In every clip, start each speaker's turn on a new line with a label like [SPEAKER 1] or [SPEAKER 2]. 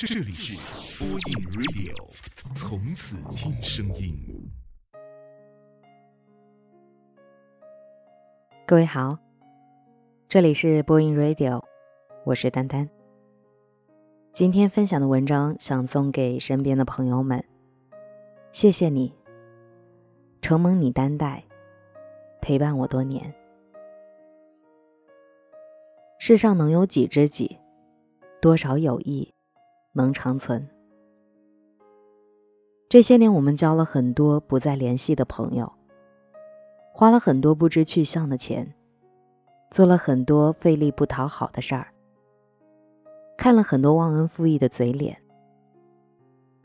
[SPEAKER 1] 这里是播音 Radio，从此听声音。
[SPEAKER 2] 各位好，这里是播音 Radio，我是丹丹。今天分享的文章想送给身边的朋友们，谢谢你，承蒙你担待，陪伴我多年。世上能有几知己？多少友谊？能长存。这些年，我们交了很多不再联系的朋友，花了很多不知去向的钱，做了很多费力不讨好的事儿，看了很多忘恩负义的嘴脸，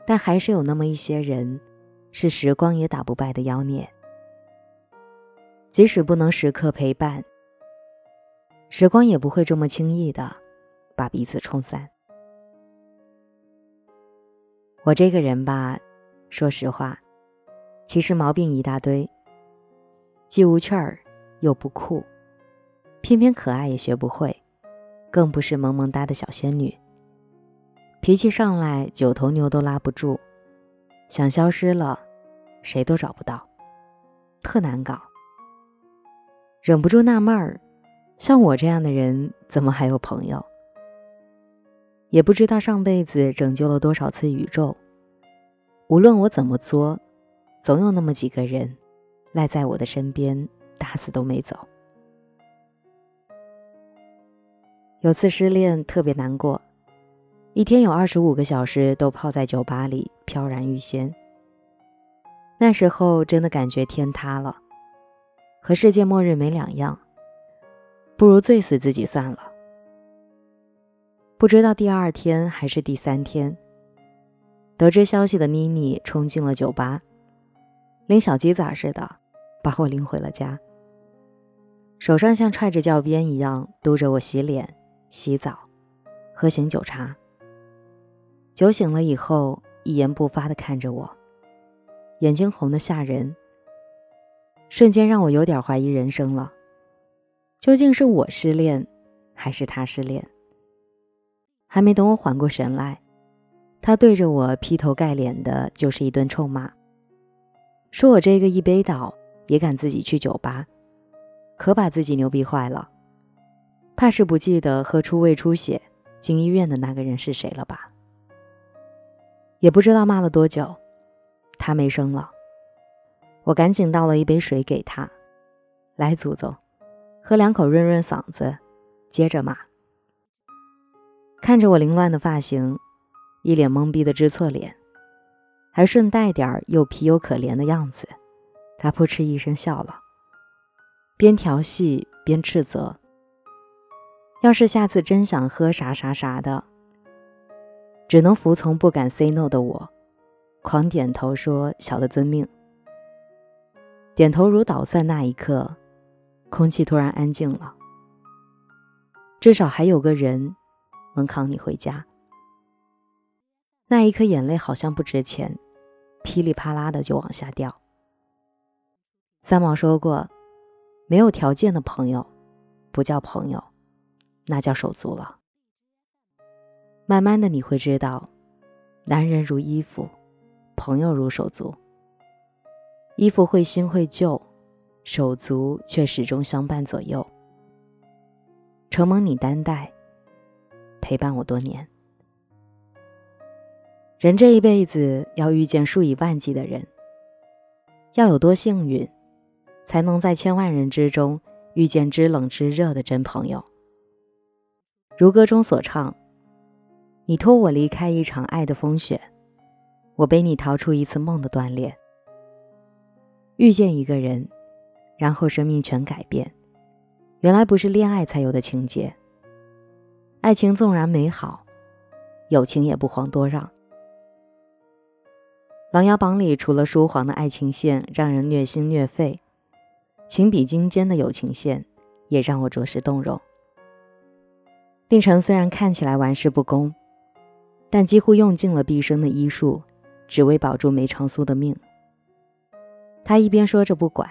[SPEAKER 2] 但还是有那么一些人，是时光也打不败的妖孽。即使不能时刻陪伴，时光也不会这么轻易的把彼此冲散。我这个人吧，说实话，其实毛病一大堆，既无趣儿又不酷，偏偏可爱也学不会，更不是萌萌哒的小仙女。脾气上来九头牛都拉不住，想消失了，谁都找不到，特难搞。忍不住纳闷儿，像我这样的人，怎么还有朋友？也不知道上辈子拯救了多少次宇宙。无论我怎么作，总有那么几个人赖在我的身边，打死都没走。有次失恋特别难过，一天有二十五个小时都泡在酒吧里飘然欲仙。那时候真的感觉天塌了，和世界末日没两样，不如醉死自己算了。不知道第二天还是第三天，得知消息的妮妮冲进了酒吧，拎小鸡仔似的把我拎回了家，手上像踹着教鞭一样督着我洗脸、洗澡、喝醒酒茶。酒醒了以后，一言不发地看着我，眼睛红得吓人，瞬间让我有点怀疑人生了。究竟是我失恋，还是他失恋？还没等我缓过神来，他对着我劈头盖脸的就是一顿臭骂，说我这个一杯倒也敢自己去酒吧，可把自己牛逼坏了，怕是不记得喝出胃出血进医院的那个人是谁了吧？也不知道骂了多久，他没声了，我赶紧倒了一杯水给他，来，祖宗，喝两口润润嗓子，接着骂。看着我凌乱的发型，一脸懵逼的知错脸，还顺带点儿又皮又可怜的样子，他扑哧一声笑了，边调戏边斥责：“要是下次真想喝啥啥啥的，只能服从不敢 say no 的我，狂点头说小的遵命。”点头如捣蒜那一刻，空气突然安静了，至少还有个人。能扛你回家。那一颗眼泪好像不值钱，噼里啪啦的就往下掉。三毛说过，没有条件的朋友，不叫朋友，那叫手足了。慢慢的你会知道，男人如衣服，朋友如手足。衣服会新会旧，手足却始终相伴左右。承蒙你担待。陪伴我多年，人这一辈子要遇见数以万计的人，要有多幸运，才能在千万人之中遇见知冷知热的真朋友。如歌中所唱：“你托我离开一场爱的风雪，我背你逃出一次梦的断裂。”遇见一个人，然后生命全改变，原来不是恋爱才有的情节。爱情纵然美好，友情也不遑多让。《琅琊榜》里除了书皇的爱情线让人虐心虐肺，情比金坚的友情线也让我着实动容。令晨虽然看起来玩世不恭，但几乎用尽了毕生的医术，只为保住梅长苏的命。他一边说着不管，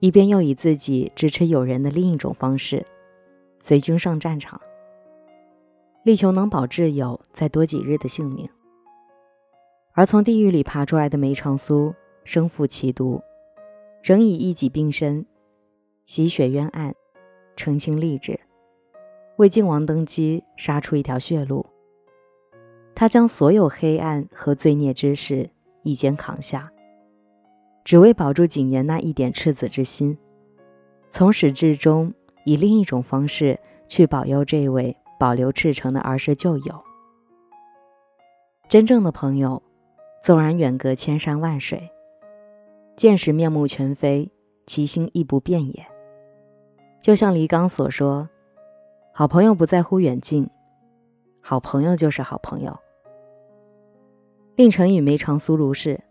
[SPEAKER 2] 一边又以自己支持友人的另一种方式，随军上战场。力求能保挚友再多几日的性命。而从地狱里爬出来的梅长苏，身负其毒，仍以一己并身，洗雪冤案，澄清吏治，为靖王登基杀出一条血路。他将所有黑暗和罪孽之事一肩扛下，只为保住景琰那一点赤子之心，从始至终以另一种方式去保佑这位保留赤诚的儿时旧友。真正的朋友。纵然远隔千山万水，见时面目全非，其心亦不变也。就像黎刚所说：“好朋友不在乎远近，好朋友就是好朋友。”令臣与梅长苏如是，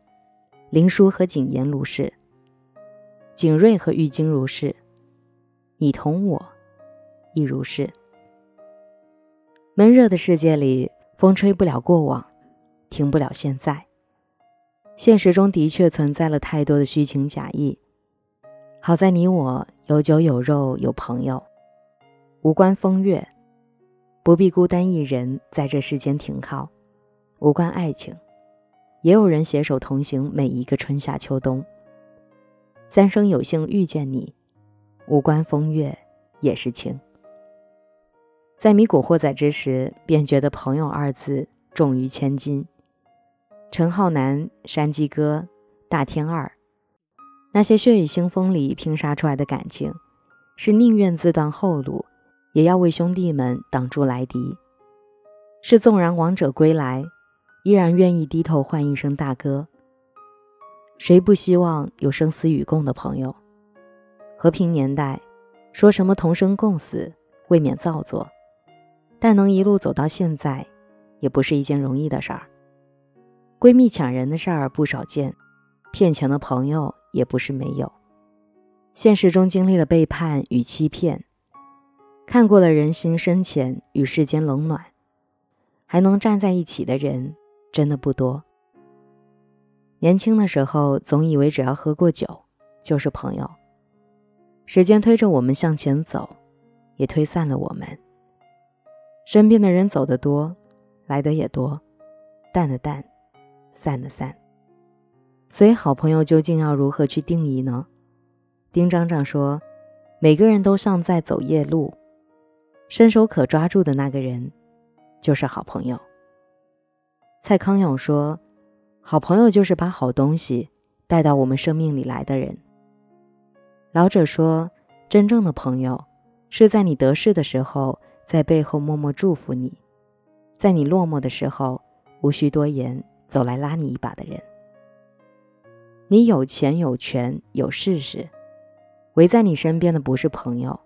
[SPEAKER 2] 林殊和景言如是，景睿和玉京如是，你同我亦如是。闷热的世界里，风吹不了过往，停不了现在。现实中的确存在了太多的虚情假意，好在你我有酒有肉有朋友，无关风月，不必孤单一人在这世间停靠；无关爱情，也有人携手同行每一个春夏秋冬。三生有幸遇见你，无关风月也是情。在迷古惑仔之时，便觉得“朋友”二字重于千金。陈浩南、山鸡哥、大天二，那些血雨腥风里拼杀出来的感情，是宁愿自断后路，也要为兄弟们挡住来敌；是纵然王者归来，依然愿意低头唤一声大哥。谁不希望有生死与共的朋友？和平年代，说什么同生共死，未免造作；但能一路走到现在，也不是一件容易的事儿。闺蜜抢人的事儿不少见，骗钱的朋友也不是没有。现实中经历了背叛与欺骗，看过了人心深浅与世间冷暖，还能站在一起的人真的不多。年轻的时候总以为只要喝过酒就是朋友，时间推着我们向前走，也推散了我们。身边的人走得多，来的也多，淡的淡。散的散，所以好朋友究竟要如何去定义呢？丁张张说，每个人都像在走夜路，伸手可抓住的那个人就是好朋友。蔡康永说，好朋友就是把好东西带到我们生命里来的人。老者说，真正的朋友是在你得势的时候，在背后默默祝福你；在你落寞的时候，无需多言。走来拉你一把的人，你有钱有权有势时，围在你身边的不是朋友，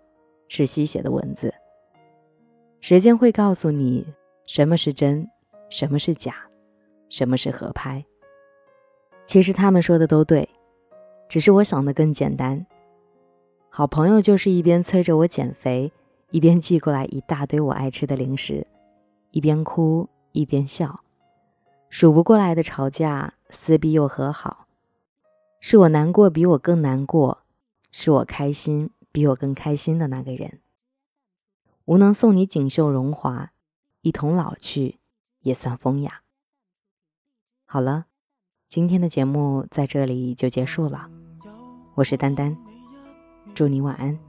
[SPEAKER 2] 是吸血的蚊子。时间会告诉你什么是真，什么是假，什么是合拍。其实他们说的都对，只是我想的更简单。好朋友就是一边催着我减肥，一边寄过来一大堆我爱吃的零食，一边哭一边笑。数不过来的吵架、撕逼又和好，是我难过比我更难过，是我开心比我更开心的那个人。无能送你锦绣荣华，一同老去也算风雅。好了，今天的节目在这里就结束了。我是丹丹，祝你晚安。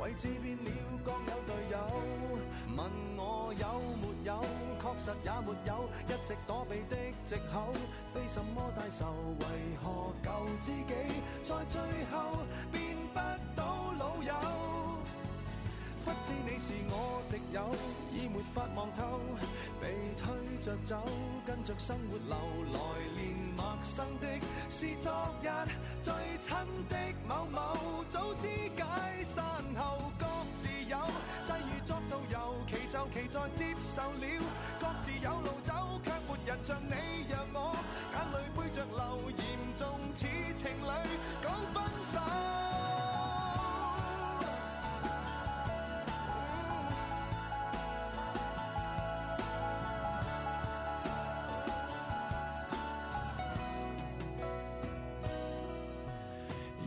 [SPEAKER 3] 位置变了，各有队友。问我有没有，确实也没有，一直躲避的藉口，非什么大仇。为何旧知己在最后变不到老友？不知你是我敌友，已没法望透，被推着走，跟着生活流，来年陌生的是昨日最亲的某某，早知解散后各自有，际遇作导游，其就其在接受了，各自有路走，却没人像你。